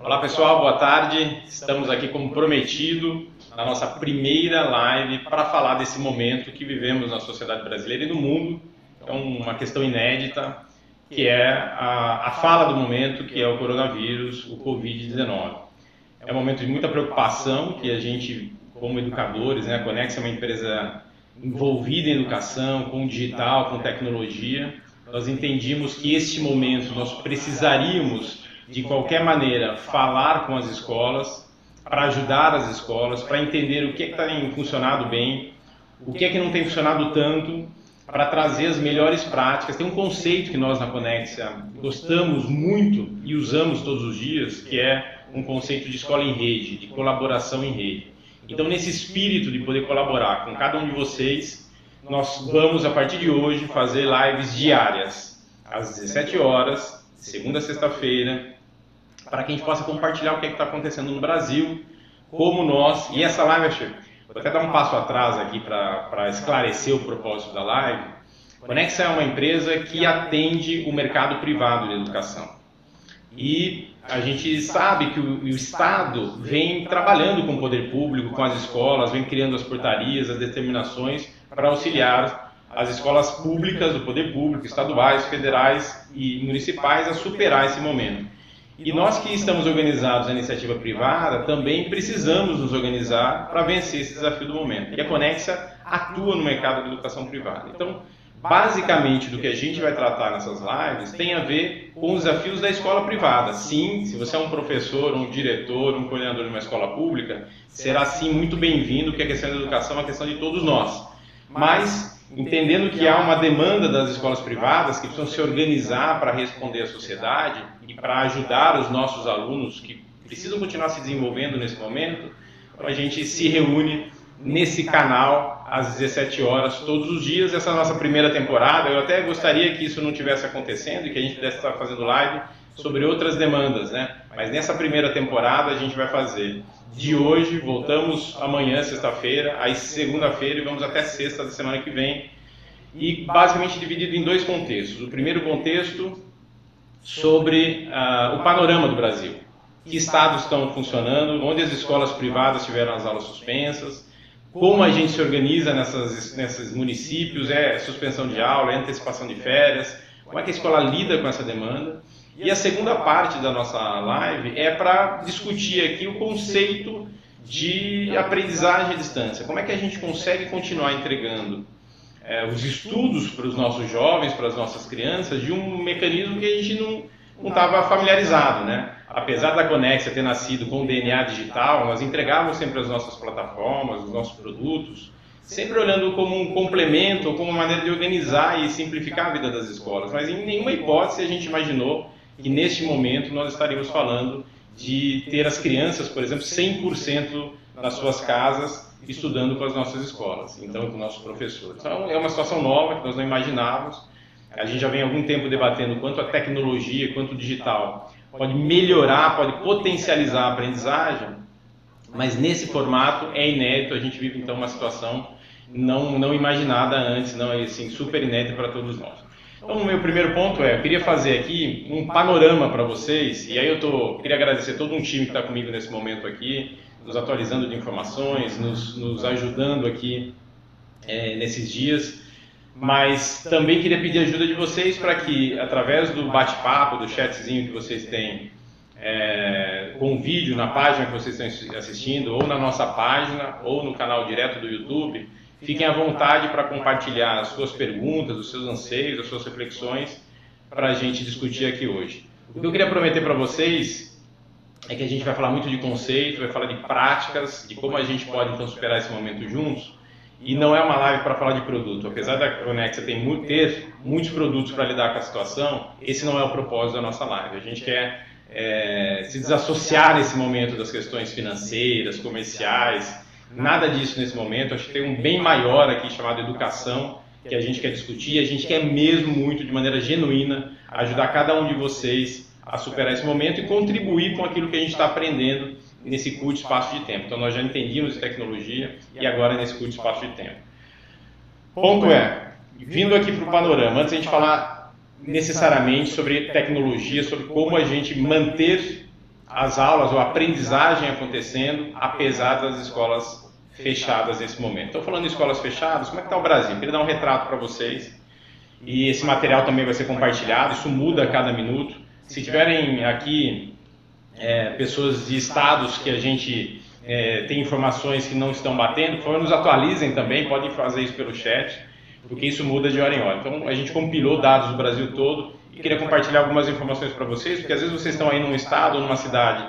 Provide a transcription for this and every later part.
Olá pessoal, boa tarde. Estamos aqui como prometido na nossa primeira live para falar desse momento que vivemos na sociedade brasileira e no mundo. É uma questão inédita, que é a, a fala do momento, que é o coronavírus, o Covid-19. É um momento de muita preocupação que a gente, como educadores, né, a Conex é uma empresa envolvida em educação, com digital, com tecnologia. Nós entendimos que este momento nós precisaríamos de qualquer maneira, falar com as escolas, para ajudar as escolas, para entender o que é tem funcionado bem, o que é que não tem funcionado tanto, para trazer as melhores práticas. Tem um conceito que nós na Conexia gostamos muito e usamos todos os dias, que é um conceito de escola em rede, de colaboração em rede. Então, nesse espírito de poder colaborar com cada um de vocês, nós vamos, a partir de hoje, fazer lives diárias, às 17 horas, segunda a sexta-feira, para que a gente possa compartilhar o que é está acontecendo no Brasil, como nós. E essa live, vou até dar um passo atrás aqui para esclarecer o propósito da live. Conexa é uma empresa que atende o mercado privado de educação. E a gente sabe que o, o, Estado vem trabalhando com o poder público, com as escolas, vem criando as portarias, as determinações para auxiliar as escolas públicas, do poder público, estaduais, federais e municipais a superar esse momento. E nós que estamos organizados na iniciativa privada também precisamos nos organizar para vencer esse desafio do momento. E a Conexa atua no mercado de educação privada. Então, basicamente, do que a gente vai tratar nessas lives tem a ver com os desafios da escola privada. Sim, se você é um professor, um diretor, um coordenador de uma escola pública, será sim muito bem-vindo, que a questão da educação é uma questão de todos nós. Mas entendendo que há uma demanda das escolas privadas que precisam se organizar para responder à sociedade e para ajudar os nossos alunos que precisam continuar se desenvolvendo nesse momento, a gente se reúne nesse canal às 17 horas todos os dias. Essa é a nossa primeira temporada. Eu até gostaria que isso não tivesse acontecendo e que a gente pudesse estar fazendo live sobre outras demandas, né? Mas nessa primeira temporada a gente vai fazer de hoje, voltamos amanhã, sexta-feira, aí segunda-feira e vamos até sexta da semana que vem. E basicamente dividido em dois contextos. O primeiro contexto sobre uh, o panorama do Brasil. Que estados estão funcionando, onde as escolas privadas tiveram as aulas suspensas, como a gente se organiza nessas, nesses municípios, é suspensão de aula, é antecipação de férias, como é que a escola lida com essa demanda. E a segunda parte da nossa live é para discutir aqui o conceito de aprendizagem à distância. Como é que a gente consegue continuar entregando é, os estudos para os nossos jovens, para as nossas crianças, de um mecanismo que a gente não estava familiarizado, né? Apesar da Conexia ter nascido com DNA digital, nós entregávamos sempre as nossas plataformas, os nossos produtos, sempre olhando como um complemento, como uma maneira de organizar e simplificar a vida das escolas. Mas em nenhuma hipótese a gente imaginou que neste momento nós estaríamos falando de ter as crianças, por exemplo, 100% nas suas casas estudando com as nossas escolas, então com nossos professores. Então é uma situação nova que nós não imaginávamos. A gente já vem há algum tempo debatendo quanto a tecnologia, quanto o digital pode melhorar, pode potencializar a aprendizagem, mas nesse formato é inédito. A gente vive então uma situação não não imaginada antes, não é assim super inédita para todos nós. Então, o meu primeiro ponto é, eu queria fazer aqui um panorama para vocês, e aí eu tô, queria agradecer todo um time que está comigo nesse momento aqui, nos atualizando de informações, nos, nos ajudando aqui é, nesses dias, mas também queria pedir ajuda de vocês para que, através do bate-papo, do chatzinho que vocês têm, é, com vídeo na página que vocês estão assistindo, ou na nossa página, ou no canal direto do YouTube, Fiquem à vontade para compartilhar as suas perguntas, os seus anseios, as suas reflexões para a gente discutir aqui hoje. O que eu queria prometer para vocês é que a gente vai falar muito de conceito, vai falar de práticas, de como a gente pode então superar esse momento juntos. E não é uma live para falar de produto. Apesar da Conexa ter, ter muitos produtos para lidar com a situação, esse não é o propósito da nossa live. A gente quer é, se desassociar nesse momento das questões financeiras, comerciais, Nada disso nesse momento. Acho que tem um bem maior aqui chamado educação que a gente quer discutir. A gente quer mesmo muito, de maneira genuína, ajudar cada um de vocês a superar esse momento e contribuir com aquilo que a gente está aprendendo nesse curto espaço de tempo. Então, nós já entendíamos tecnologia e agora nesse curto espaço de tempo. Ponto é, vindo aqui para o panorama, antes a gente falar necessariamente sobre tecnologia, sobre como a gente manter as aulas ou a aprendizagem acontecendo, apesar das escolas fechadas nesse momento. Estou falando de escolas fechadas, como é que está o Brasil? queria dar um retrato para vocês. E esse material também vai ser compartilhado, isso muda a cada minuto. Se tiverem aqui é, pessoas de estados que a gente é, tem informações que não estão batendo, por favor, nos atualizem também, podem fazer isso pelo chat, porque isso muda de hora em hora. Então, a gente compilou dados do Brasil todo queria compartilhar algumas informações para vocês, porque às vezes vocês estão aí num estado ou numa cidade,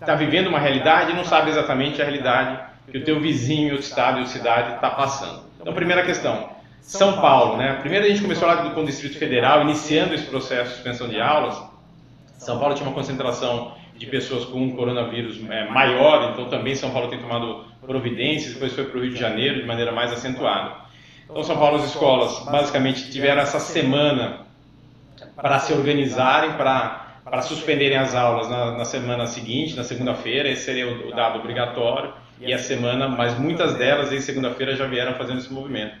está vivendo uma realidade e não sabe exatamente a realidade que o teu vizinho, o estado ou cidade está passando. Então, primeira questão, São Paulo, né? Primeiro a gente começou lá com o Distrito Federal, iniciando esse processo de suspensão de aulas. São Paulo tinha uma concentração de pessoas com um coronavírus é, maior, então também São Paulo tem tomado providências, depois foi para o Rio de Janeiro de maneira mais acentuada. Então, São Paulo, as escolas basicamente tiveram essa semana para se organizarem, para para suspenderem as aulas na, na semana seguinte, na segunda-feira, esse seria o, o dado obrigatório e a semana, mas muitas delas em segunda-feira já vieram fazendo esse movimento.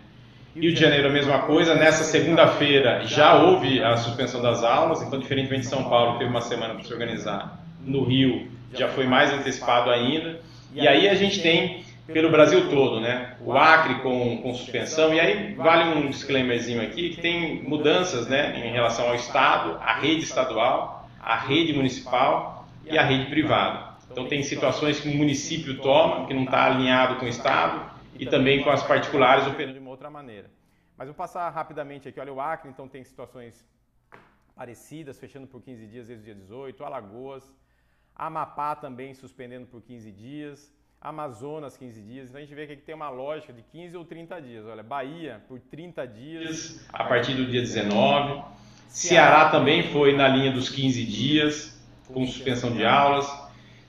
Rio de Janeiro a mesma coisa, nessa segunda-feira já houve a suspensão das aulas, então diferentemente de São Paulo, teve uma semana para se organizar, no Rio já foi mais antecipado ainda. E aí a gente tem pelo Brasil todo, né? O Acre com, com suspensão, e aí vale um disclaimerzinho aqui que tem mudanças, né, em relação ao Estado, à rede estadual, à rede municipal e à rede privada. Então, tem situações que o município toma, que não está alinhado com o Estado, e também com as particulares operando de uma outra maneira. Mas vou passar rapidamente aqui. Olha, o Acre, então, tem situações parecidas, fechando por 15 dias desde o dia 18, Alagoas, Amapá também suspendendo por 15 dias, Amazonas 15 dias. Então a gente vê que aqui tem uma lógica de 15 ou 30 dias. Olha, Bahia por 30 dias a partir do dia 19. Ceará também foi na linha dos 15 dias, com suspensão de aulas.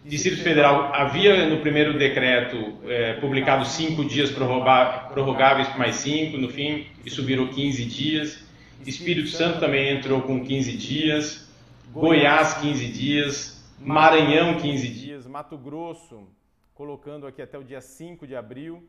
Distrito Federal havia no primeiro decreto é, publicado cinco dias prorrogáveis por mais cinco, no fim isso virou 15 dias. Espírito Santo também entrou com 15 dias, Goiás 15 dias, Maranhão 15 dias, Mato Grosso colocando aqui até o dia 5 de abril,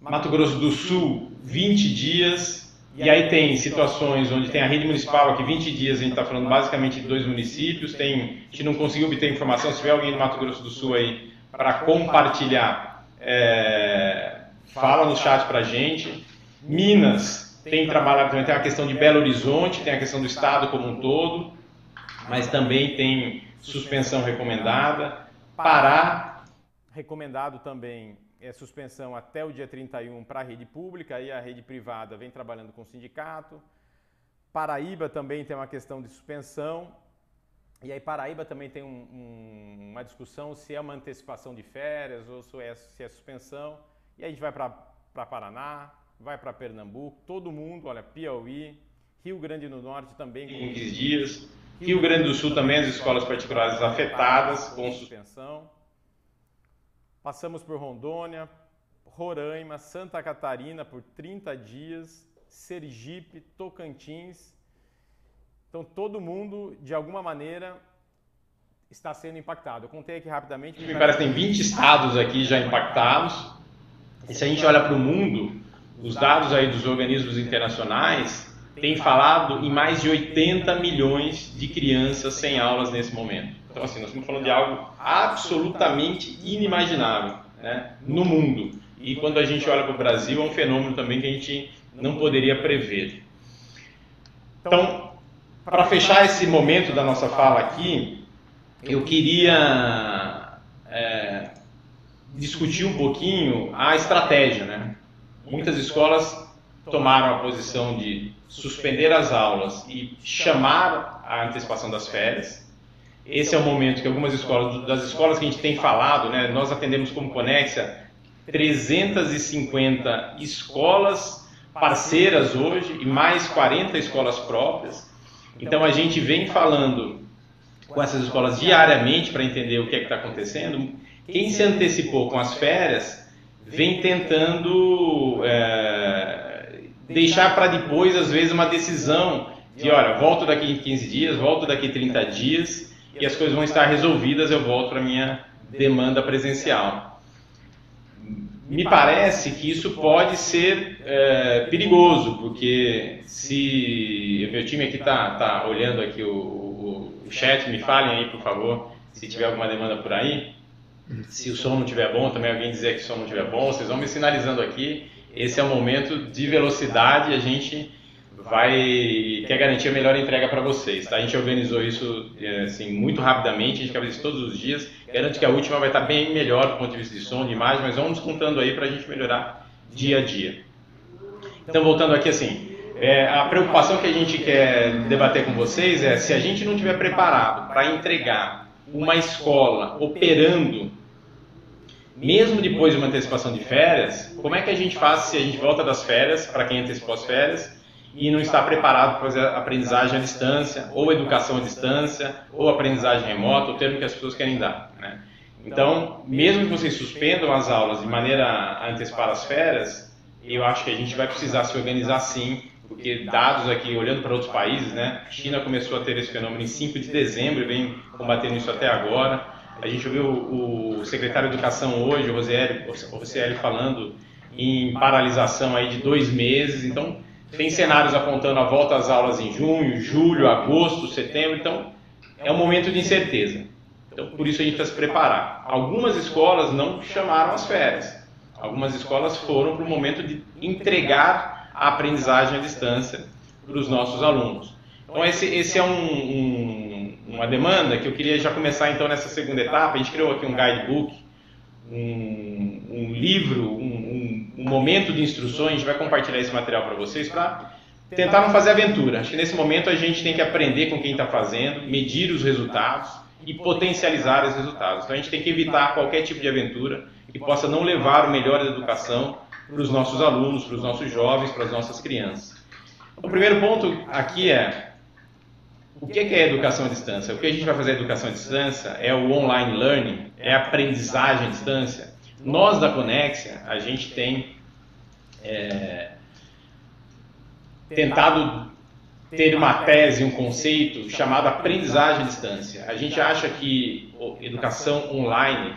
Mato Grosso do Sul 20 dias, e aí tem situações onde tem a rede municipal aqui, 20 dias, a gente está falando basicamente de dois municípios, tem, a gente não conseguiu obter informação, se tiver alguém do Mato Grosso do Sul aí para compartilhar, é, fala no chat para a gente. Minas tem trabalhado também, tem a questão de Belo Horizonte, tem a questão do estado como um todo, mas também tem suspensão recomendada. Pará, recomendado também é, suspensão até o dia 31 para a rede pública, e a rede privada vem trabalhando com o sindicato. Paraíba também tem uma questão de suspensão. E aí Paraíba também tem um, um, uma discussão se é uma antecipação de férias ou se é, se é suspensão. E aí a gente vai para Paraná, vai para Pernambuco, todo mundo, olha, Piauí, Rio Grande do Norte também com 15 dias. Rio Grande do Sul também as escolas particulares afetadas com suspensão. Passamos por Rondônia, Roraima, Santa Catarina por 30 dias, Sergipe, Tocantins. Então todo mundo, de alguma maneira, está sendo impactado. Eu contei aqui rapidamente. Me parece que tem 20 estados aqui já impactados. E se a gente olha para o mundo, os dados aí dos organismos internacionais têm falado em mais de 80 milhões de crianças sem aulas nesse momento. Então, assim, nós estamos falando de algo absolutamente inimaginável né, no mundo. E quando a gente olha para o Brasil, é um fenômeno também que a gente não poderia prever. Então, para fechar esse momento da nossa fala aqui, eu queria é, discutir um pouquinho a estratégia. Né? Muitas escolas tomaram a posição de suspender as aulas e chamar a antecipação das férias esse é o momento que algumas escolas, das escolas que a gente tem falado, né, nós atendemos como Conexa 350 escolas parceiras hoje e mais 40 escolas próprias. Então a gente vem falando com essas escolas diariamente para entender o que é que está acontecendo. Quem se antecipou com as férias vem tentando é, deixar para depois, às vezes, uma decisão de, olha, volto daqui 15 dias, volto daqui 30 dias e as coisas vão estar resolvidas, eu volto para a minha demanda presencial. Me parece que isso pode ser é, perigoso, porque se o meu time aqui está tá olhando aqui o, o, o, chat, me falem aí, por favor, se tiver alguma demanda por aí. Se o som não estiver bom, também alguém dizer que o som não estiver bom, vocês vão me sinalizando aqui. Esse é o momento de velocidade, a gente vai quer garantir a melhor entrega para vocês. Tá? A gente organizou isso assim, muito rapidamente, a gente fazer isso todos os dias. Garanto que a última vai estar bem melhor do ponto de vista de som, de imagem, mas vamos contando aí para a gente melhorar dia a dia. Então, voltando aqui assim, é, a preocupação que a gente quer debater com vocês é se a gente não estiver preparado para entregar uma escola operando, mesmo depois de uma antecipação de férias, como é que a gente faz se a gente volta das férias, para quem antecipou as férias, e não está preparado para fazer aprendizagem à distância, ou educação à distância, ou aprendizagem remota, o termo que as pessoas querem dar. Né? Então, mesmo que vocês suspendam as aulas de maneira a antecipar as férias, eu acho que a gente vai precisar se organizar sim porque dados aqui, olhando para outros países, né, China começou a ter esse fenômeno em 5 de dezembro e vem combatendo isso até agora. A gente ouviu o secretário de Educação hoje, o Rosieri, falando em paralisação aí de dois meses. Então, tem cenários apontando a volta às aulas em junho, julho, agosto, setembro. Então, é um momento de incerteza. Então, por isso a gente precisa se preparar. Algumas escolas não chamaram as férias. Algumas escolas foram para o momento de entregar a aprendizagem à distância para os nossos alunos. Então, esse, esse é um, um, uma demanda que eu queria já começar então nessa segunda etapa. A gente criou aqui um guidebook, um, um livro, um, um, momento de instruções. A gente vai compartilhar esse material para vocês para tentar não fazer aventura. Acho que nesse momento a gente tem que aprender com quem está fazendo, medir os resultados e potencializar os resultados. Então a gente tem que evitar qualquer tipo de aventura que possa não levar o melhor da educação para os nossos alunos, para os nossos jovens, para as nossas crianças. O primeiro ponto aqui é o que é educação à distância? O que a gente vai fazer educação à distância é o online learning, é aprendizagem à distância. Nós da Conexia, a gente tem é, tentado ter uma tese, um conceito chamado aprendizagem à distância. A gente acha que educação online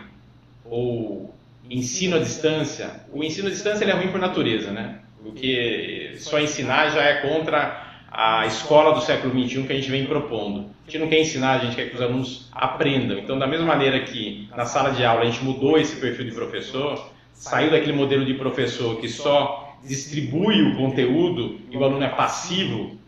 ou ensino à distância, o ensino à distância é ruim por natureza, né? Porque só ensinar já é contra a escola do século XXI que a gente vem propondo. A gente não quer ensinar, a gente quer que os alunos aprendam. Então, da mesma maneira que na sala de aula a gente mudou esse perfil de professor, saiu daquele modelo de professor que só distribui o conteúdo e o aluno é passivo,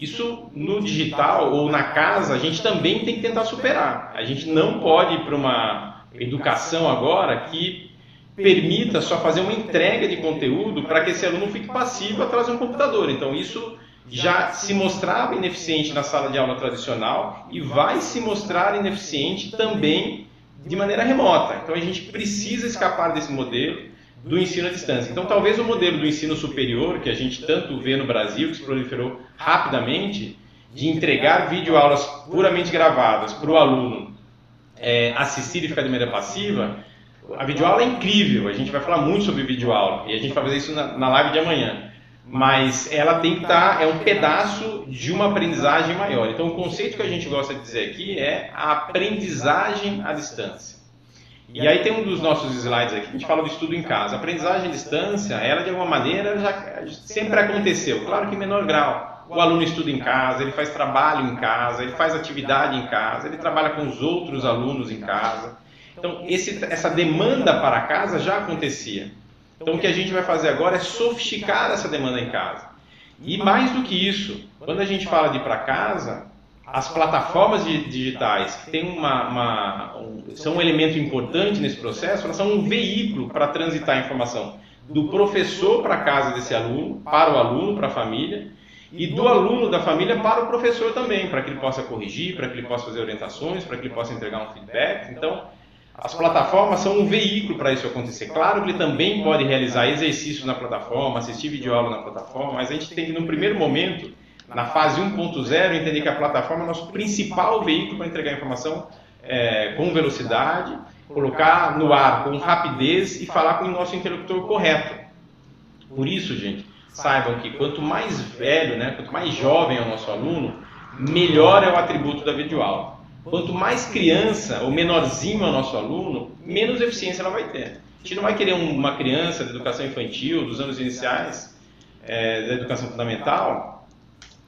isso no digital ou na casa a gente também tem que tentar superar. A gente não pode ir para uma educação agora que permita só fazer uma entrega de conteúdo para que esse aluno fique passivo atrás de um computador. Então, isso já se mostrava ineficiente na sala de aula tradicional e vai se mostrar ineficiente também de maneira remota. Então, a gente precisa escapar desse modelo do ensino à distância. Então, talvez o modelo do ensino superior, que a gente tanto vê no Brasil, que se proliferou rapidamente, de entregar videoaulas puramente gravadas para o aluno é, assistir e ficar de maneira passiva, a videoaula é incrível, a gente vai falar muito sobre videoaula e a gente vai fazer isso na, na live de amanhã. Mas ela tem que estar, tá, é um pedaço de uma aprendizagem maior. Então, o conceito que a gente gosta de dizer aqui é a aprendizagem à distância. E aí tem um dos nossos slides aqui, a gente fala do estudo em casa. A aprendizagem à distância, ela de alguma maneira já sempre aconteceu, claro que em menor grau. O aluno estuda em casa, ele faz trabalho em casa, ele faz atividade em casa, ele trabalha com os outros alunos em casa. Então, esse, essa demanda para casa já acontecia. Então, o que a gente vai fazer agora é sofisticar essa demanda em casa. E mais do que isso, quando a gente fala de ir para casa, as plataformas digitais que têm uma, uma um, são um elemento importante nesse processo, elas são um veículo para transitar a informação do professor para a casa desse aluno, para o aluno, para a família, e do aluno da família para o professor também, para que ele possa corrigir, para que ele possa fazer orientações, para que ele possa entregar um feedback. Então, as plataformas são um veículo para isso acontecer. Claro que ele também pode realizar exercícios na plataforma, assistir videoaula na plataforma, mas a gente tem que, no primeiro momento, na fase 1.0, entender que a plataforma é o nosso principal veículo para entregar informação é, com velocidade, colocar no ar com rapidez e falar com o nosso interlocutor correto. Por isso, gente, saibam que quanto mais velho, né, quanto mais jovem é o nosso aluno, melhor é o atributo da videoaula. Quanto mais criança ou menorzinho é o nosso aluno, menos eficiência ela vai ter. A gente não vai querer uma criança da educação infantil, dos anos iniciais, é, da educação fundamental,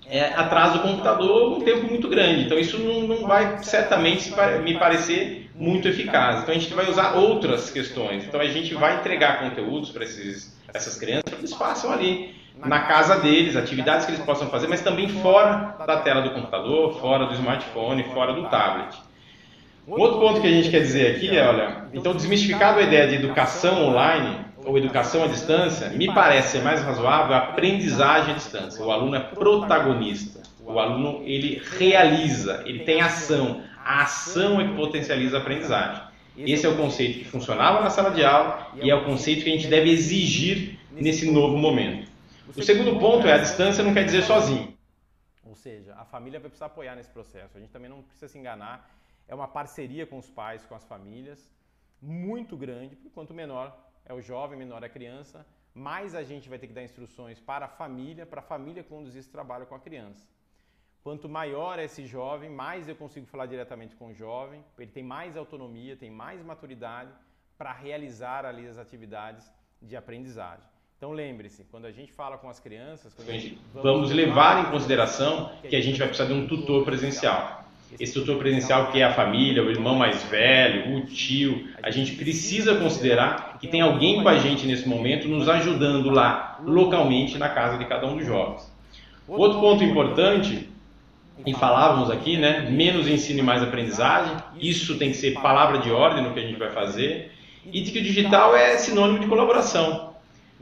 é, atrás do computador um tempo muito grande. Então isso não, não vai certamente me parecer muito eficaz. Então a gente vai usar outras questões. Então a gente vai entregar conteúdos para essas crianças para que eles façam ali na casa deles, atividades que eles possam fazer, mas também fora da tela do computador, fora do smartphone, fora do tablet. Um outro ponto que a gente quer dizer aqui é, olha, então desmistificado a ideia de educação online ou educação à distância, me parece mais razoável a aprendizagem à distância. O aluno é protagonista. O aluno ele realiza, ele tem ação. A ação é que potencializa a aprendizagem. Esse é o conceito que funcionava na sala de aula e é o conceito que a gente deve exigir nesse novo momento. O segundo ponto é a distância não quer dizer sozinho. Ou seja, a família vai precisar apoiar nesse processo. A gente também não precisa se enganar. É uma parceria com os pais, com as famílias, muito grande, porque quanto menor é o jovem, menor é a criança, mais a gente vai ter que dar instruções para a família, para a família conduzir esse trabalho com a criança. Quanto maior é esse jovem, mais eu consigo falar diretamente com o jovem, ele tem mais autonomia, tem mais maturidade para realizar ali as atividades de aprendizagem. Então lembre-se, quando a gente fala com as crianças, gente, vamos levar em consideração que a gente vai precisar de um tutor presencial. Esse tutor presencial que é a família, o irmão mais velho, o tio, a gente precisa considerar que tem alguém com a gente nesse momento nos ajudando lá, localmente, na casa de cada um dos jovens. Outro ponto importante, e falávamos aqui, né, menos ensino e mais aprendizagem, isso tem que ser palavra de ordem no que a gente vai fazer, e de que o digital é sinônimo de colaboração.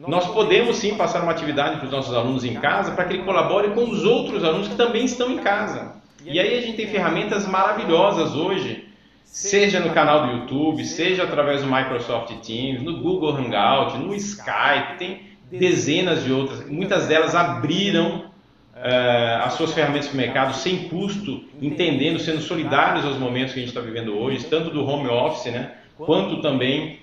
Nós podemos sim passar uma atividade para os nossos alunos em casa para que ele colabore com os outros alunos que também estão em casa. E aí a gente tem ferramentas maravilhosas hoje, seja no canal do YouTube, seja através do Microsoft Teams, no Google Hangout, no Skype, tem dezenas de outras. Muitas delas abriram uh, as suas ferramentas para o mercado sem custo, entendendo, sendo solidários aos momentos que a gente está vivendo hoje, tanto do home office, né, quanto também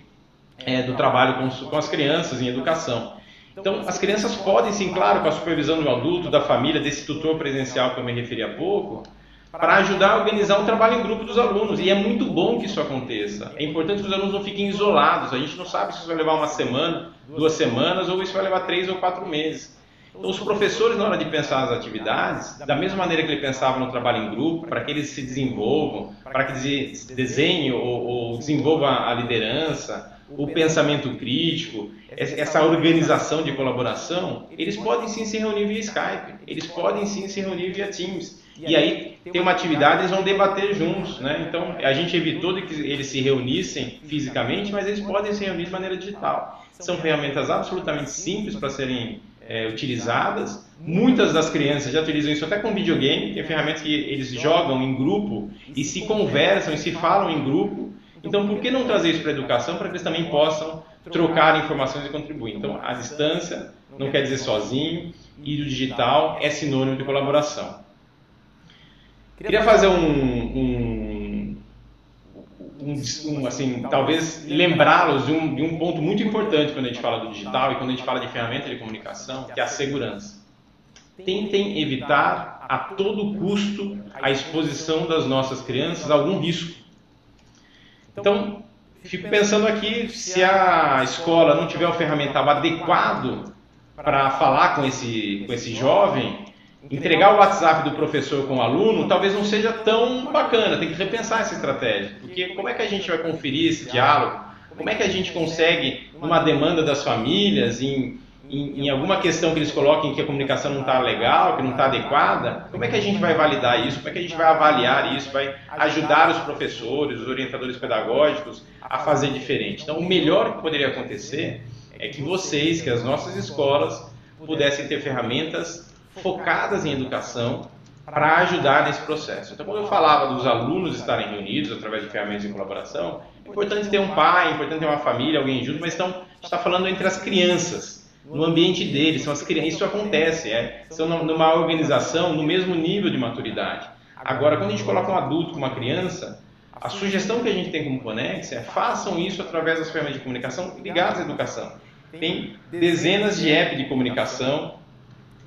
é, do trabalho com, com as crianças em educação. Então, as crianças podem, sim, claro, com a supervisão do adulto, da família, desse tutor presencial que eu me referi há pouco, para ajudar a organizar um trabalho em grupo dos alunos. E é muito bom que isso aconteça. É importante que os alunos não fiquem isolados. A gente não sabe se isso vai levar uma semana, duas semanas, ou isso vai levar três ou quatro meses. Então, os professores, na hora de pensar as atividades, da mesma maneira que ele pensava no trabalho em grupo, para que eles se desenvolvam, para que desenhem ou, ou desenvolvam a liderança, o pensamento crítico, essa organização de colaboração, eles podem sim se reunir via Skype, eles podem sim se reunir via Teams. E aí tem uma atividade, eles vão debater juntos, né? Então a gente evitou que eles se reunissem fisicamente, mas eles podem se reunir de maneira digital. São ferramentas absolutamente simples para serem é, utilizadas. Muitas das crianças já utilizam isso até com videogame, que é ferramentas que eles jogam em grupo e se conversam e se falam em grupo então, por que não trazer isso para a educação para que eles também possam trocar informações e contribuir? Então, a distância não quer dizer sozinho e o digital é sinônimo de colaboração. Queria fazer um, um, um, um assim, talvez lembrá-los de, de um ponto muito importante quando a gente fala do digital e quando a gente fala de ferramenta de comunicação, que é a segurança. Tentem evitar a todo custo a exposição das nossas crianças a algum risco então, fico pensando aqui, se a escola não tiver o ferramental adequado para falar com esse, com esse jovem, entregar o WhatsApp do professor com o aluno talvez não seja tão bacana, tem que repensar essa estratégia. Porque como é que a gente vai conferir esse diálogo? Como é que a gente consegue, numa demanda das famílias, em em, em, alguma questão que eles coloquem que a comunicação não está legal, que não está adequada, como é que a gente vai validar isso? Como é que a gente vai avaliar isso? Vai ajudar os professores, os orientadores pedagógicos a fazer diferente? Então, o melhor que poderia acontecer é que vocês, que as nossas escolas, pudessem ter ferramentas focadas em educação para ajudar nesse processo. Então, quando eu falava dos alunos estarem reunidos através de ferramentas de colaboração, é importante ter um pai, é importante ter uma família, alguém junto, mas então, a gente está falando entre as crianças no ambiente deles, são as crianças. Isso acontece, é, são numa organização no mesmo nível de maturidade. Agora, quando a gente coloca um adulto com uma criança, a sugestão que a gente tem como Conex é façam isso através das ferramentas de comunicação ligadas à educação. Tem dezenas de apps de comunicação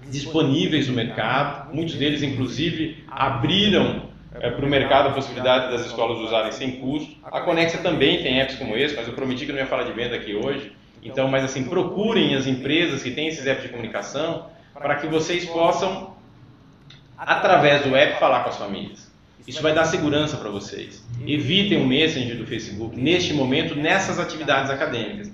disponíveis no mercado, muitos deles, inclusive, abriram é, para o mercado a possibilidade das escolas usarem sem custo. A Conexa também tem apps como esse, mas eu prometi que não ia falar de venda aqui hoje. Então, mas assim, procurem as empresas que têm esses apps de comunicação para que vocês possam através do app, falar com as famílias. Isso vai dar segurança para vocês. Evitem o Messenger do Facebook neste momento, nessas atividades acadêmicas.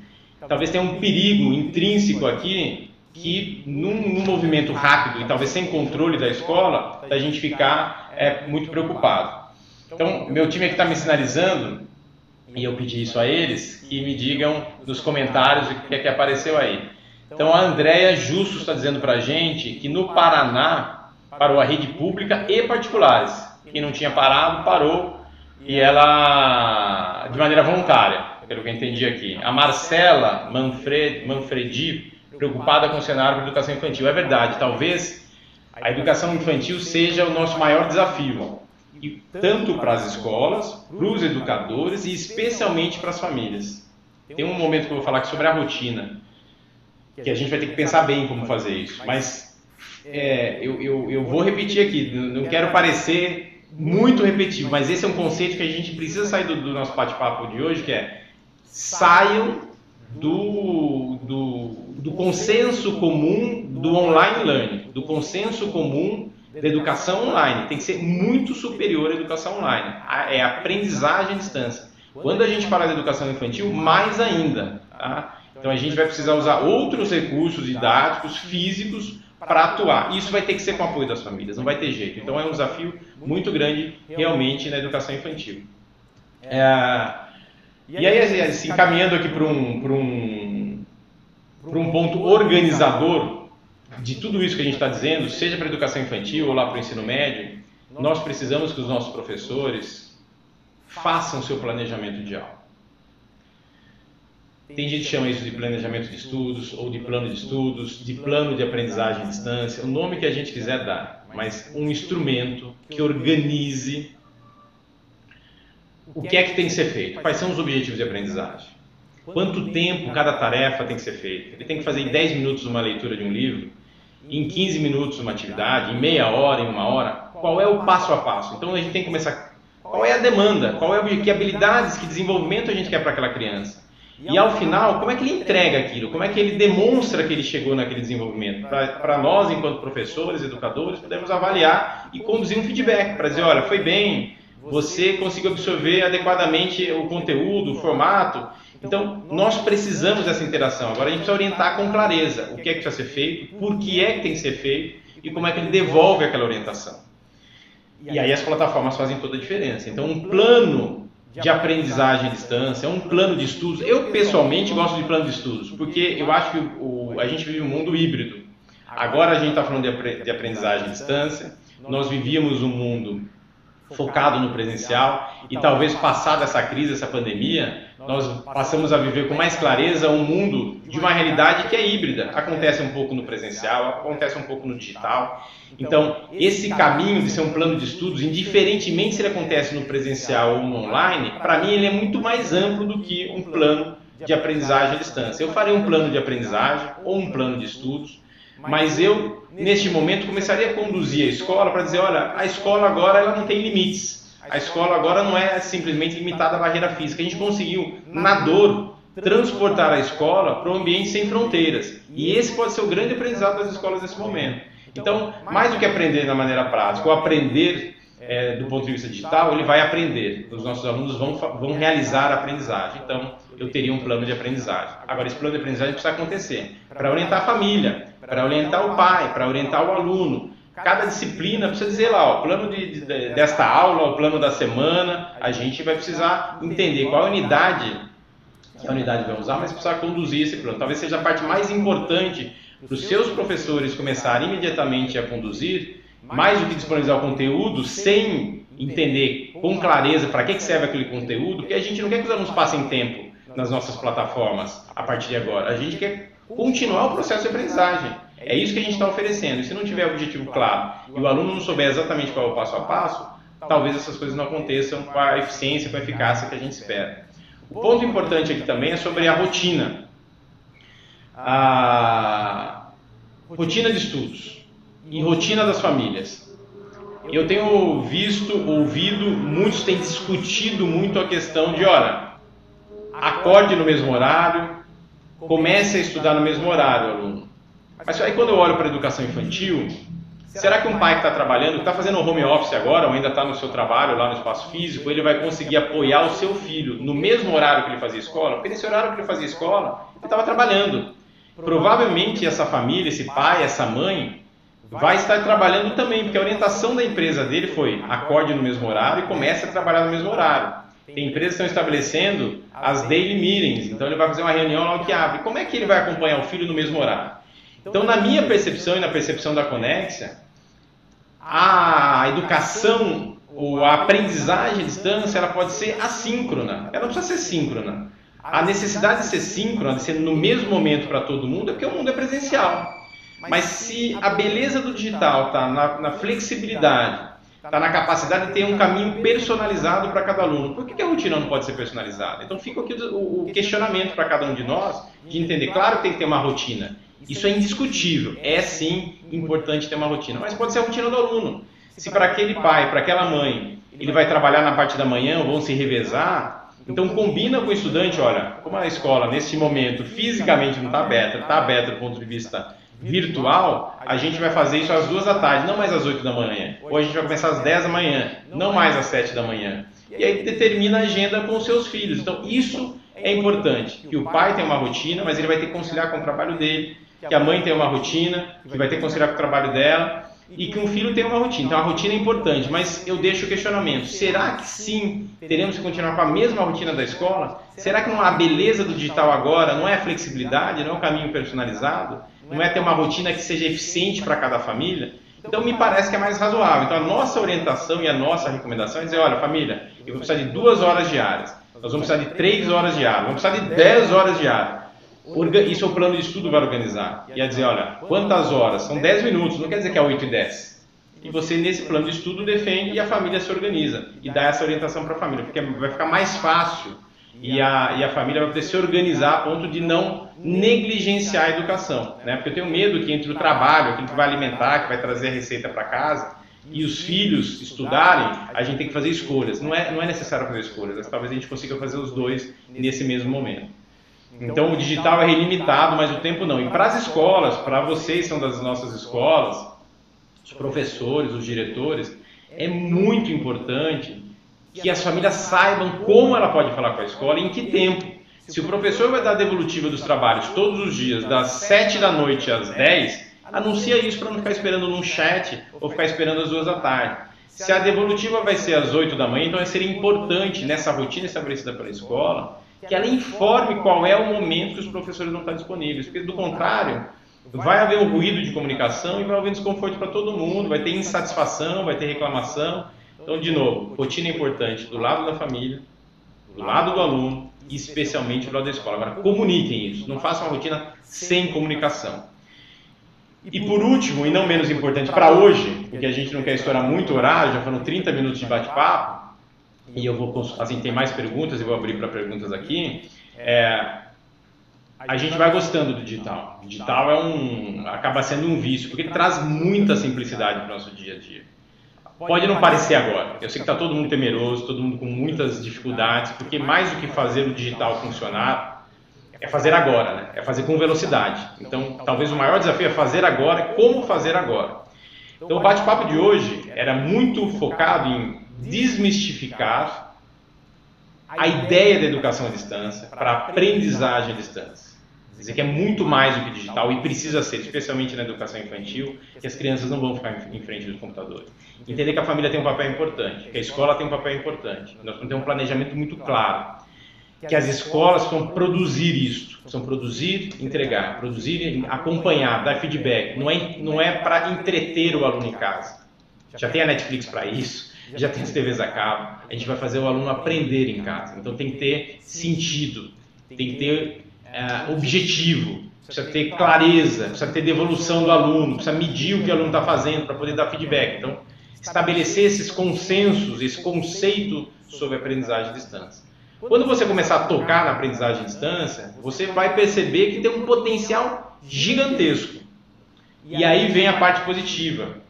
Talvez tenha um perigo intrínseco aqui que, num, num movimento rápido e talvez sem controle da escola, da gente ficar é, muito preocupado. Então, meu time aqui está me sinalizando, e eu pedi isso a eles, que me digam nos comentários o que é que apareceu aí. Então, a Andréia Justo está dizendo para a gente que no Paraná parou a rede pública e particulares. Quem não tinha parado, parou, e ela, de maneira voluntária, pelo que eu entendi aqui. A Marcela Manfred, Manfredi, preocupada com o cenário da educação infantil. É verdade, talvez a educação infantil seja o nosso maior desafio e tanto para as escolas, para os educadores e especialmente para as famílias. Tem um momento que eu vou falar aqui sobre a rotina, que a gente vai ter que pensar bem como fazer isso. Mas é, eu, eu, eu vou repetir aqui, não quero parecer muito repetitivo, mas esse é um conceito que a gente precisa sair do, do nosso bate-papo de hoje, que é saiam do, do, do consenso comum do online learning, do consenso comum da educação online. Tem que ser muito superior à educação online. É aprendizagem à distância. Quando a gente fala de educação infantil, mais ainda. Tá? Então a gente vai precisar usar outros recursos didáticos, físicos, para atuar. Isso vai ter que ser com o apoio das famílias, não vai ter jeito. Então é um desafio muito grande realmente na educação infantil. É, e aí, assim, caminhando aqui para um, um, um ponto organizador, de tudo isso que a gente está dizendo, seja para a educação infantil ou lá para o ensino médio, nós precisamos que os nossos professores façam seu planejamento de aula. Tem gente que chama isso de planejamento de estudos, ou de plano de estudos, de plano de aprendizagem à distância, o nome que a gente quiser dar, mas um instrumento que organize o que é que tem que ser feito, quais são os objetivos de aprendizagem, quanto tempo cada tarefa tem que ser feita. Ele tem que fazer em 10 minutos uma leitura de um livro, em 15 minutos uma atividade, em meia hora, em uma hora, qual é o passo a passo? Então a gente tem que começar. Qual é a demanda? Qual é que habilidades, que desenvolvimento a gente quer para aquela criança? E ao final, como é que ele entrega aquilo? Como é que ele demonstra que ele chegou naquele desenvolvimento? Para nós, enquanto professores, educadores, podemos avaliar e conduzir um feedback para dizer: olha, foi bem, você conseguiu absorver adequadamente o conteúdo, o formato, então, nós precisamos dessa interação. Agora, a gente precisa orientar com clareza o que é que precisa ser feito, por que é que tem que ser feito e como é que ele devolve aquela orientação. E aí as plataformas fazem toda a diferença. Então, um plano de aprendizagem à distância, um plano de estudos. Eu, pessoalmente, gosto de plano de estudos, porque eu acho que o, a gente vive um mundo híbrido. Agora a gente está falando de aprendizagem à distância, nós vivíamos um mundo focado no presencial e talvez passada essa crise, essa pandemia, nós passamos a viver com mais clareza um mundo de uma realidade que é híbrida. Acontece um pouco no presencial, acontece um pouco no digital. Então, esse caminho de ser um plano de estudos, indiferentemente se ele acontece no presencial ou no online, para mim ele é muito mais amplo do que um plano de aprendizagem à distância. Eu farei um plano de aprendizagem ou um plano de estudos, mas eu, neste momento, começaria a conduzir a escola para dizer, olha, a escola agora ela não tem limites. A escola agora não é simplesmente limitada à barreira física. A gente conseguiu, na dor, transportar a escola para um ambiente sem fronteiras. E esse pode ser o grande aprendizado das escolas nesse momento. Então, mais do que aprender na maneira prática, ou aprender é, do ponto de vista digital, ele vai aprender. Os nossos alunos vão, vão realizar a aprendizagem. Então, eu teria um plano de aprendizagem. Agora, esse plano de aprendizagem precisa acontecer para orientar a família, para orientar o pai, para orientar o aluno, cada disciplina precisa dizer lá, o plano de, de, desta aula, o plano da semana, a gente vai precisar entender qual unidade que a unidade vai usar, mas precisar conduzir esse plano. Talvez seja a parte mais importante para os seus professores começarem imediatamente a conduzir, mais do que disponibilizar o conteúdo, sem entender com clareza para que serve aquele conteúdo, porque a gente não quer que os alunos passem tempo nas nossas plataformas a partir de agora. A gente quer continuar o processo de aprendizagem. É isso que a gente está oferecendo. E se não tiver objetivo claro e o aluno não souber exatamente qual é o passo a passo, talvez essas coisas não aconteçam com a eficiência, com a eficácia que a gente espera. O ponto importante aqui também é sobre a rotina. A rotina de estudos e rotina das famílias. Eu tenho visto, ouvido, muitos têm discutido muito a questão de, olha, acorde no mesmo horário, comece a estudar no mesmo horário, aluno. Mas aí quando eu olho para a educação infantil, Será que um pai que está trabalhando, que está fazendo home office agora, ou ainda está no seu trabalho lá no espaço físico, ele vai conseguir apoiar o seu filho no mesmo horário que ele fazia escola? Porque nesse horário que ele fazia escola, ele estava trabalhando. Provavelmente essa família, esse pai, essa mãe, vai estar trabalhando também, porque a orientação da empresa dele foi acorde no mesmo horário e comece a trabalhar no mesmo horário. Tem empresas que estão estabelecendo as daily meetings, então ele vai fazer uma reunião logo que abre. Como é que ele vai acompanhar o filho no mesmo horário? Então, na minha percepção e na percepção da Conexia, a educação ou a aprendizagem à distância ela pode ser assíncrona, ela não precisa ser síncrona. A necessidade de ser síncrona, de ser no mesmo momento para todo mundo, é porque o mundo é presencial. Mas se a beleza do digital está na, na, flexibilidade, está na capacidade de ter um caminho personalizado para cada aluno, por que, que, a rotina não pode ser personalizada? Então fica aqui o, o questionamento para cada um de nós de entender, claro que tem que ter uma rotina, isso é indiscutível. É sim importante ter uma rotina, mas pode ser a rotina do aluno. Se para aquele pai, para aquela mãe, ele vai trabalhar na parte da manhã, vão se revezar, então combina com o estudante, olha, como a escola nesse momento fisicamente não está aberta, está aberta do ponto de vista virtual, a gente vai fazer isso às duas da tarde, não mais às oito da manhã. Ou a gente vai começar às dez da manhã, não mais às sete da manhã. E aí determina a agenda com os seus filhos. Então isso é importante, que o pai tenha uma rotina, mas ele vai ter que conciliar com o trabalho dele, que a mãe tem uma rotina, que vai ter que conciliar com o trabalho dela e que um filho tem uma rotina. Então a rotina é importante, mas eu deixo o questionamento: será que sim teremos que continuar com a mesma rotina da escola? Será que não a beleza do digital agora não é a flexibilidade, não é o caminho personalizado, não é ter uma rotina que seja eficiente para cada família? Então me parece que é mais razoável. Então a nossa orientação e a nossa recomendação é dizer: olha, família, eu vou precisar de duas horas diárias, nós vamos precisar de três horas diárias, vamos precisar de dez horas diárias. Isso é o plano de estudo vai organizar. E a dizer, olha, quantas horas? São 10 minutos, não quer dizer que é 8 e 10. E você, nesse plano de estudo, defende e a família se organiza. E dá essa orientação para a família, porque vai ficar mais fácil. E a, e a família vai poder se organizar a ponto de não negligenciar a educação. Né? Porque eu tenho medo que entre o trabalho, aquilo que vai alimentar, que vai trazer a receita para casa, e os filhos estudarem, a gente tem que fazer escolhas. Não é, não é necessário fazer escolhas, mas talvez a gente consiga fazer os dois nesse mesmo momento. Então o digital é ilimitado, mas o tempo não. E para as escolas, para vocês são das nossas escolas, os professores, os diretores, é muito importante que as famílias saibam como ela pode falar com a escola e em que tempo. Se o professor vai dar a devolutiva dos trabalhos todos os dias, das 7 da noite às 10, anuncia isso para não ficar esperando num chat ou ficar esperando às 2 da tarde. Se a devolutiva vai ser às 8 da manhã, então seria importante nessa rotina estabelecida pela escola que ela informe qual é o momento que os professores não estão disponíveis, porque do contrário, vai haver um ruído de comunicação e vai haver desconforto para todo mundo, vai ter insatisfação, vai ter reclamação. Então, de novo, rotina é importante do lado da família, do lado do aluno e especialmente do lado da escola. Agora, comuniquem isso, não façam uma rotina sem comunicação. E por último, e não menos importante para hoje, porque a gente não quer estourar muito horário, já foram 30 minutos de bate-papo, e eu vou, assim, tem mais perguntas, eu vou abrir para perguntas aqui. É, a gente vai gostando do digital. O digital é um, acaba sendo um vício, porque traz muita simplicidade para o nosso dia a dia. Pode não parecer agora. Eu sei que está todo mundo temeroso, todo mundo com muitas dificuldades, porque mais do que fazer o digital funcionar, é fazer agora, né? é fazer com velocidade. Então, talvez o maior desafio é fazer agora, como fazer agora. Então, o bate-papo de hoje era muito focado em desmistificar a ideia da educação à distância para a aprendizagem à distância. Dizer que é muito mais do que digital e precisa ser, especialmente na educação infantil, que as crianças não vão ficar em frente dos computadores. Entender que a família tem um papel importante, que a escola tem um papel importante. Nós temos um planejamento muito claro. Que as escolas precisam produzir isso, precisam produzir, entregar, produzir, acompanhar, dar feedback. Não é, não é para entreter o aluno em casa. Já tem a Netflix para isso, já tem as TVs a cabo, a gente vai fazer o aluno aprender em casa. Então tem que ter sentido, tem que ter uh, objetivo, precisa ter clareza, precisa ter devolução do aluno, precisa medir o que o aluno está fazendo para poder dar feedback. Então, estabelecer esses consensos, esse conceito sobre aprendizagem à distância. Quando você começar a tocar na aprendizagem à distância, você vai perceber que tem um potencial gigantesco. E aí vem a parte positiva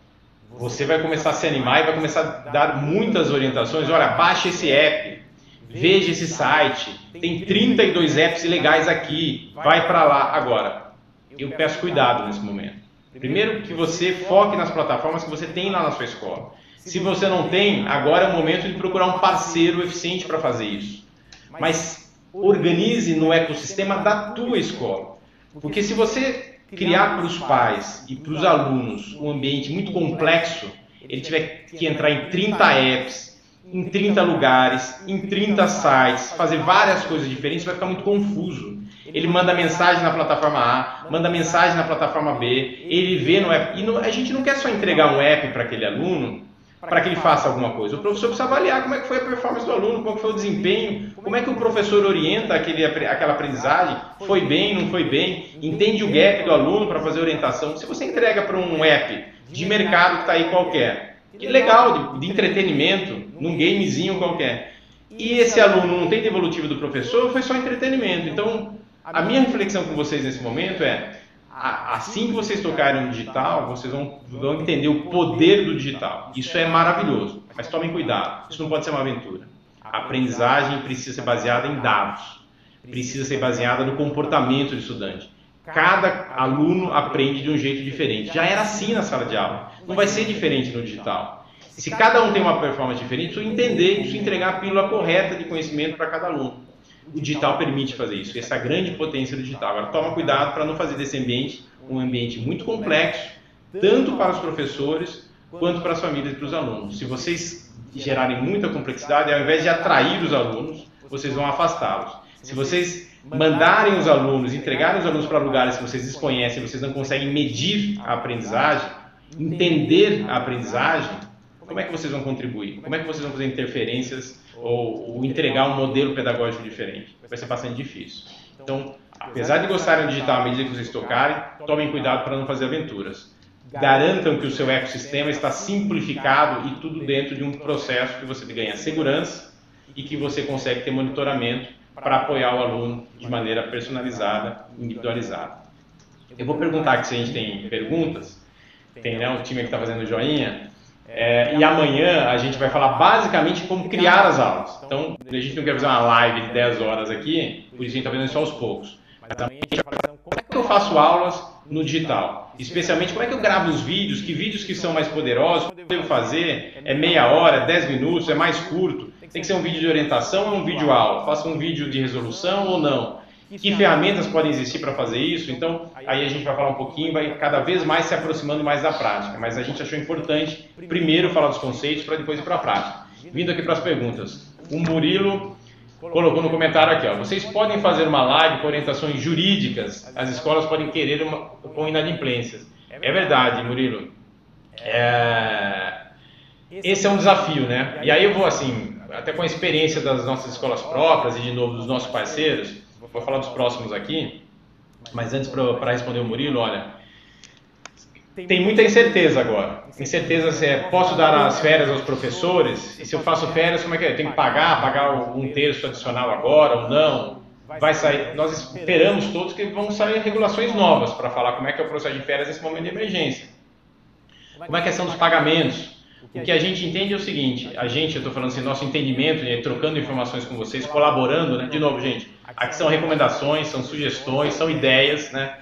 você vai começar a se animar e vai começar a dar muitas orientações. Olha, baixe esse app, veja esse site, tem 32 apps legais aqui, vai para lá. Agora, eu peço cuidado nesse momento. Primeiro, que você foque nas plataformas que você tem lá na sua escola. Se você não tem, agora é o momento de procurar um parceiro eficiente para fazer isso. Mas organize no ecossistema da tua escola. Porque se você criar para os pais e para os alunos um ambiente muito complexo, ele tiver que entrar em 30 apps, em 30 lugares, em 30 sites, fazer várias coisas diferentes, vai ficar muito confuso. Ele manda mensagem na plataforma A, manda mensagem na plataforma B, ele vê no app. E a gente não quer só entregar um app para aquele aluno para que ele faça alguma coisa. O professor precisa avaliar como é que foi a performance do aluno, como é foi o desempenho, como é que o professor orienta aquele, aquela aprendizagem, foi bem, não foi bem, entende o gap do aluno para fazer orientação. Se você entrega para um app de mercado que está aí qualquer, que legal, de, de entretenimento, num gamezinho qualquer, e esse aluno não tem devolutivo do professor, foi só entretenimento. Então, a minha reflexão com vocês nesse momento é, assim que vocês tocarem no digital, vocês vão, vão entender o poder do digital. Isso é maravilhoso, mas tomem cuidado, isso não pode ser uma aventura. A aprendizagem precisa ser baseada em dados, precisa ser baseada no comportamento do estudante. Cada aluno aprende de um jeito diferente. Já era assim na sala de aula, não vai ser diferente no digital. Se cada um tem uma performance diferente, isso entender, isso entregar a pílula correta de conhecimento para cada aluno o digital permite fazer isso, essa grande potência do digital. Agora, toma cuidado para não fazer desse ambiente um ambiente muito complexo, tanto para os professores quanto para as famílias e para os alunos. Se vocês gerarem muita complexidade, ao invés de atrair os alunos, vocês vão afastá-los. Se vocês mandarem os alunos, entregarem os alunos para lugares que vocês desconhecem, vocês não conseguem medir a aprendizagem, entender a aprendizagem, como é que vocês vão contribuir? Como é que vocês vão fazer interferências ou, ou entregar um modelo pedagógico diferente. Vai ser bastante difícil. Então, apesar de gostarem do digital à medida que vocês tocarem, tomem cuidado para não fazer aventuras. Garantam que o seu ecossistema está simplificado e tudo dentro de um processo que você ganha segurança e que você consegue ter monitoramento para apoiar o aluno de maneira personalizada, individualizada. Eu vou perguntar aqui se a gente tem perguntas. Tem né, um time que está fazendo joinha. É, e amanhã a gente vai falar basicamente como criar as aulas. Então, a gente não quer fazer uma live de 10 horas aqui, por isso a gente está fazendo isso aos poucos. Mas amanhã a gente vai falar como é que eu faço aulas no digital. Especialmente como é que eu gravo os vídeos, que vídeos que são mais poderosos, como eu devo fazer, é meia hora, 10 minutos, é mais curto. Tem que ser um vídeo de orientação ou um vídeo aula? Faça um vídeo de resolução ou não? Que ferramentas podem existir para fazer isso? Então, aí a gente vai falar um pouquinho, vai cada vez mais se aproximando mais da prática. Mas a gente achou importante primeiro falar dos conceitos para depois ir para a prática. Vindo aqui para as perguntas. O Murilo colocou no comentário aqui, ó, vocês podem fazer uma live com orientações jurídicas, as escolas podem querer uma, com inadimplências. É verdade, Murilo. É... Esse é um desafio, né? E aí eu vou assim, até com a experiência das nossas escolas próprias e de novo dos nossos parceiros, vou falar dos próximos aqui, mas antes para responder o Murilo, olha, tem muita incerteza agora. Incerteza se é, posso dar as férias aos professores, e se eu faço férias, como é que é? Tem que pagar, pagar um terço adicional agora ou não? Vai sair, nós esperamos todos que vão sair regulações novas para falar como é que é o processo de férias nesse momento de emergência. Como é a questão dos pagamentos? O que a gente entende é o seguinte, a gente, eu estou falando assim, nosso entendimento, né, trocando informações com vocês, colaborando, né? De novo, gente, aqui são recomendações, são sugestões, são ideias, né?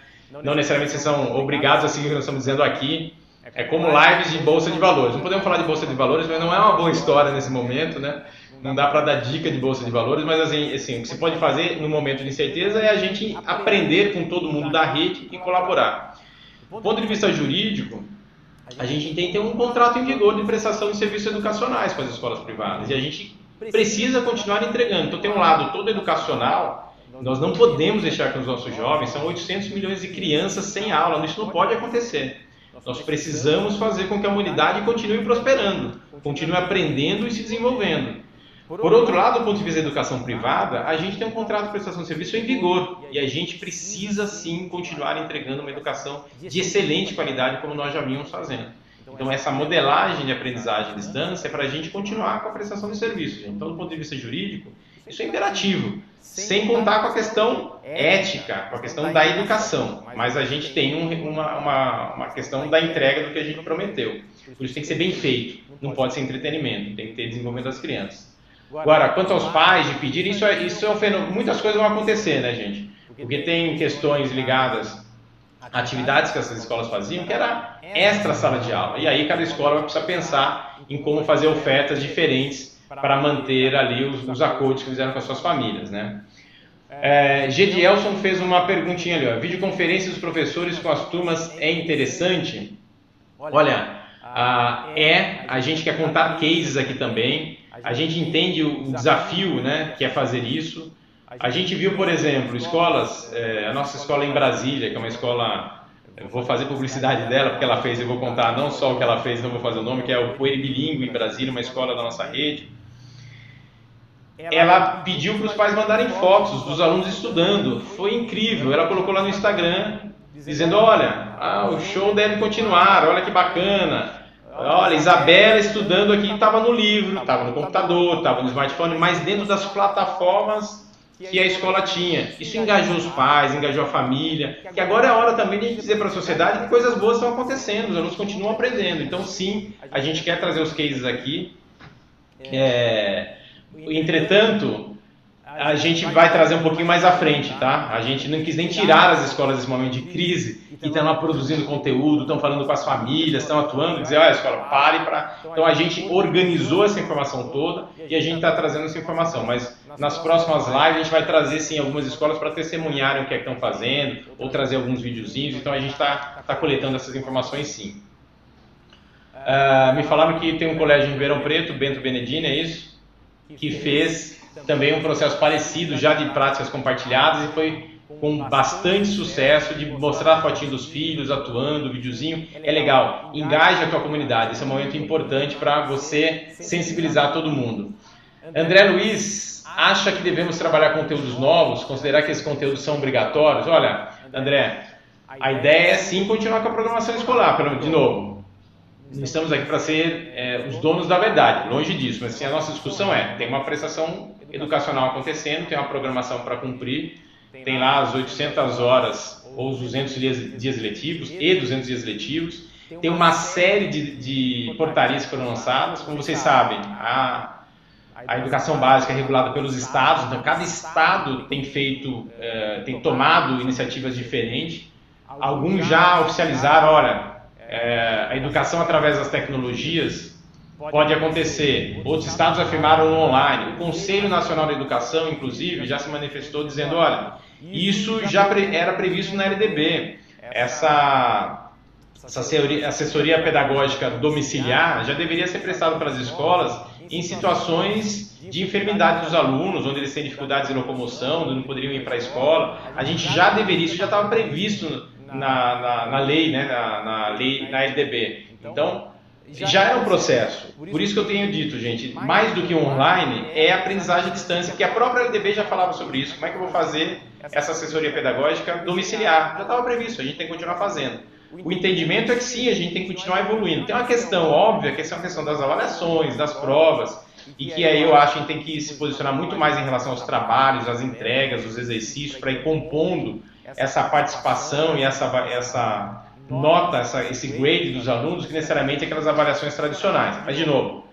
Não necessariamente vocês são obrigados a seguir o que nós estamos dizendo aqui. É como lives de bolsa de valores. Não podemos falar de bolsa de valores, mas não é uma boa história nesse momento, né? Não dá para dar dica de bolsa de valores, mas assim, assim, o que se pode fazer no momento de incerteza é a gente aprender com todo mundo da rede e colaborar. Do ponto de vista jurídico, a gente tem que ter um contrato em vigor de prestação de serviços educacionais com as escolas privadas e a gente precisa continuar entregando. Então tem um lado todo educacional, nós não podemos deixar que os nossos jovens, são 800 milhões de crianças sem aula, isso não pode acontecer. Nós precisamos fazer com que a humanidade continue prosperando, continue aprendendo e se desenvolvendo. Por outro lado, do ponto de vista da educação privada, a gente tem um contrato de prestação de serviço em vigor e a gente precisa sim continuar entregando uma educação de excelente qualidade, como nós já vínhamos fazendo. Então, essa modelagem de aprendizagem à distância é para a gente continuar com a prestação de serviços. Então, do ponto de vista jurídico, isso é imperativo, sem contar com a questão ética, com a questão da educação. Mas a gente tem um, uma, uma, uma questão da entrega do que a gente prometeu. Por isso tem que ser bem feito, não pode ser entretenimento, tem que ter desenvolvimento das crianças. Agora, quanto aos pais de pedir, isso é, isso é um fenômeno. Muitas coisas vão acontecer, né, gente? Porque tem questões ligadas atividades que essas escolas faziam que era extra sala de aula. E aí cada escola vai precisar pensar em como fazer ofertas diferentes para manter ali os, os acordos que fizeram com as suas famílias, né? É, Gedielson fez uma perguntinha ali, ó. Videoconferência dos professores com as turmas é interessante? Olha, a, é, a gente quer contar cases aqui também, a gente entende o desafio né, que é fazer isso. A gente viu, por exemplo, escolas, é, a nossa escola em Brasília, que é uma escola, vou fazer publicidade dela, porque ela fez, eu vou contar não só o que ela fez, não vou fazer o nome, que é o Poeira Bilingue em Brasília, uma escola da nossa rede ela pediu para os pais mandarem fotos dos alunos estudando. Foi incrível. Ela colocou lá no Instagram, dizendo: Olha, ah, o show deve continuar, olha que bacana. Olha, Isabela estudando aqui estava no livro, estava no computador, estava no smartphone, mas dentro das plataformas que a escola tinha. Isso engajou os pais, engajou a família. Que agora é a hora também de dizer para a sociedade que coisas boas estão acontecendo, os alunos continuam aprendendo. Então, sim, a gente quer trazer os cases aqui. É, Entretanto, a gente vai trazer um pouquinho mais à frente, tá? A gente não quis nem tirar as escolas desse momento de crise e estão lá produzindo conteúdo, estão falando com as famílias, estão atuando, dizer, olha, escola, pare para. Então a gente organizou essa informação toda e a gente está trazendo essa informação. Mas nas próximas lives a gente vai trazer sim algumas escolas para testemunharem o que é que estão fazendo ou trazer alguns videozinhos. Então a gente está tá coletando essas informações sim. Uh, me falaram que tem um colégio em Ribeirão Preto, Bento Benedini, é isso? que fez também um processo parecido já de práticas compartilhadas e foi com bastante sucesso de mostrar a fotinho dos filhos atuando, videozinho. É legal, engaja a tua comunidade. Esse é um momento importante para você sensibilizar todo mundo. André Luiz acha que devemos trabalhar conteúdos novos, considerar que esses conteúdos são obrigatórios? Olha, André, a ideia é sim continuar com a programação escolar, de novo. Estamos aqui para ser é, os donos da verdade, longe disso, mas sim a nossa discussão é: tem uma prestação educacional acontecendo, tem uma programação para cumprir, tem lá as 800 horas ou os 200 dias, dias letivos e 200 dias letivos, tem uma série de, de portarias que foram lançadas, como vocês sabem, a, a educação básica é regulada pelos estados, então cada estado tem feito, é, tem tomado iniciativas diferentes, alguns já oficializaram, olha é, a educação através das tecnologias pode acontecer. Outros estados afirmaram online. O Conselho Nacional da Educação, inclusive, já se manifestou dizendo: olha, isso já era previsto na LDB. Essa, essa assessoria pedagógica domiciliar já deveria ser prestada para as escolas em situações de enfermidade dos alunos, onde eles têm dificuldades de locomoção, onde não poderiam ir para a escola. A gente já deveria, isso já estava previsto na, na, na lei, né, na, na, lei, na LDB. Então, já era um processo. Por isso que eu tenho dito, gente, mais do que online, é aprendizagem à distância, que a própria LDB já falava sobre isso. Como é que eu vou fazer essa assessoria pedagógica domiciliar? Já estava previsto, a gente tem que continuar fazendo. O entendimento é que sim, a gente tem que continuar evoluindo. Tem uma questão óbvia, que é uma questão das avaliações, das provas, e que aí eu acho que a gente tem que se posicionar muito mais em relação aos trabalhos, às entregas, os exercícios, para ir compondo essa participação e essa, essa nota, essa, esse grade dos alunos, que necessariamente é aquelas avaliações tradicionais. Mas, de novo,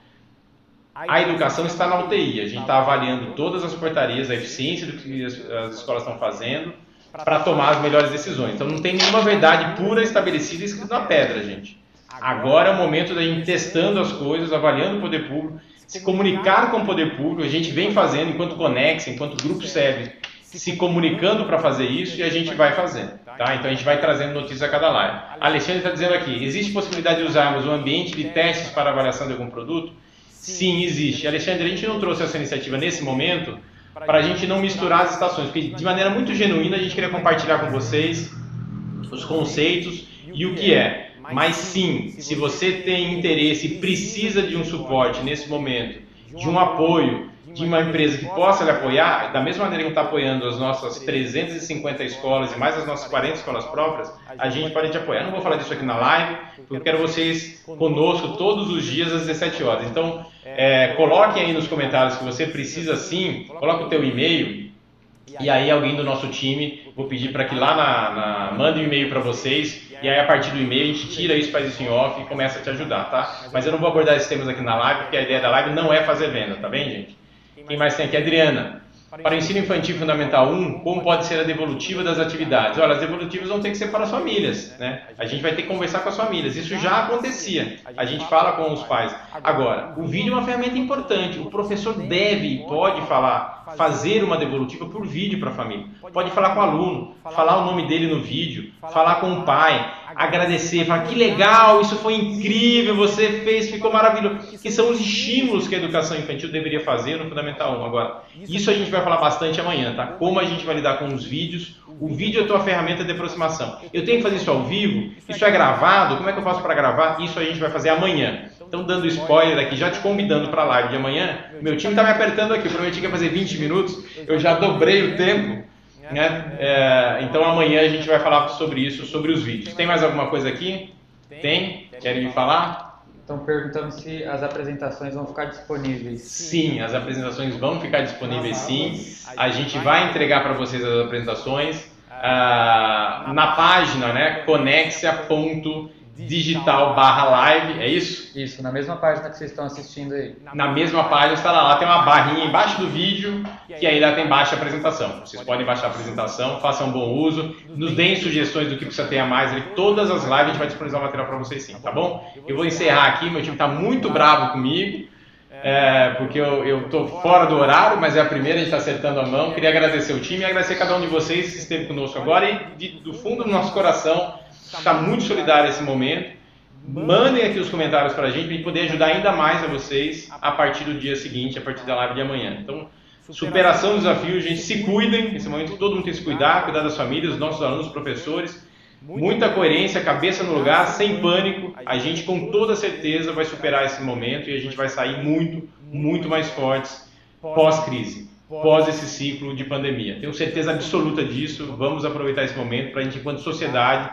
a educação está na UTI, a gente está avaliando todas as portarias, a eficiência do que as, as escolas estão fazendo para tomar as melhores decisões. Então, não tem nenhuma verdade pura estabelecida escrita na pedra, gente. Agora é o momento da gente testando as coisas, avaliando o poder público, se comunicar com o poder público, a gente vem fazendo enquanto Conex, enquanto Grupo SEB, se comunicando para fazer isso e a gente vai fazendo. Tá? Então a gente vai trazendo notícias a cada live. A Alexandre está dizendo aqui: existe possibilidade de usarmos o ambiente de testes para avaliação de algum produto? Sim, existe. Alexandre, a gente não trouxe essa iniciativa nesse momento para a gente não misturar as estações, porque de maneira muito genuína a gente queria compartilhar com vocês os conceitos e o que é. Mas sim, se você tem interesse e precisa de um suporte nesse momento, de um apoio, de uma empresa que possa lhe apoiar, da mesma maneira que está apoiando as nossas 350 escolas e mais as nossas 40 escolas próprias, a gente pode te apoiar. não vou falar disso aqui na live, porque eu quero vocês conosco todos os dias às 17 horas. Então, é, coloquem aí nos comentários que você precisa sim, coloque o teu e-mail e aí alguém do nosso time, vou pedir para que lá na, na mande um e-mail para vocês e aí a partir do e-mail a gente tira isso, faz isso em off e começa a te ajudar, tá? Mas eu não vou abordar esses temas aqui na live, porque a ideia da live não é fazer venda, tá bem, gente? Quem mais tem aqui? Adriana. Para o ensino infantil fundamental 1, como pode ser a devolutiva das atividades? Olha, as devolutivas vão ter que ser para as famílias, né? A gente vai ter que conversar com as famílias. Isso já acontecia. A gente fala com os pais. Agora, o vídeo é uma ferramenta importante. O professor deve e pode falar, fazer uma devolutiva por vídeo para a família. Pode falar com o aluno, falar o nome dele no vídeo, falar com o pai, agradecer, falar que legal, isso foi incrível, você fez, ficou maravilhoso. Que são os estímulos que a educação infantil deveria fazer no Fundamental 1. Agora, isso a gente vai falar bastante amanhã, tá? Como a gente vai lidar com os vídeos. O vídeo é a tua ferramenta de aproximação. Eu tenho que fazer isso ao vivo? Isso é gravado? Como é que eu faço para gravar? Isso a gente vai fazer amanhã. Então, dando spoiler aqui, já te convidando para a live de amanhã. Meu time está me apertando aqui, eu prometi que ia fazer 20 minutos, eu já dobrei o tempo. Né? É, então amanhã a gente vai falar sobre isso, sobre os vídeos. Tem mais alguma coisa aqui? Tem? Querem me falar? Estão perguntando se as apresentações vão ficar disponíveis. Sim, as apresentações vão ficar disponíveis sim. A gente vai entregar para vocês as apresentações uh, na página, né? conexia.com digital barra live, é isso? Isso, na mesma página que vocês estão assistindo aí. Na mesma página está lá, lá tem uma barrinha embaixo do vídeo que aí lá tem baixa apresentação. Vocês podem baixar a apresentação, façam um bom uso, nos deem sugestões do que precisa ter a mais ali. Todas as lives a gente vai disponibilizar o material para vocês sim, tá bom? Eu vou encerrar aqui, meu time está muito bravo comigo. É, porque eu estou fora do horário, mas é a primeira, a gente está acertando a mão. Queria agradecer o time e agradecer a cada um de vocês que esteve conosco agora e de, do fundo do nosso coração está muito solidário esse momento. Mandem aqui os comentários para a gente, para gente poder ajudar ainda mais a vocês a partir do dia seguinte, a partir da live de amanhã. Então, superação do desafio, gente, se cuidem, nesse momento todo mundo tem que se cuidar, cuidar das famílias, dos nossos alunos, professores, muita coerência, cabeça no lugar, sem pânico, a gente com toda certeza vai superar esse momento e a gente vai sair muito, muito mais fortes pós-crise, pós esse ciclo de pandemia. Tenho certeza absoluta disso, vamos aproveitar esse momento para a gente, enquanto sociedade,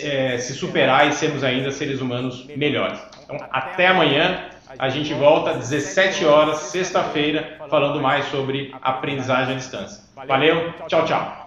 é, se superar e sermos ainda seres humanos melhores. Então, até amanhã. A gente volta às 17 horas, sexta-feira, falando mais sobre aprendizagem à distância. Valeu, tchau, tchau.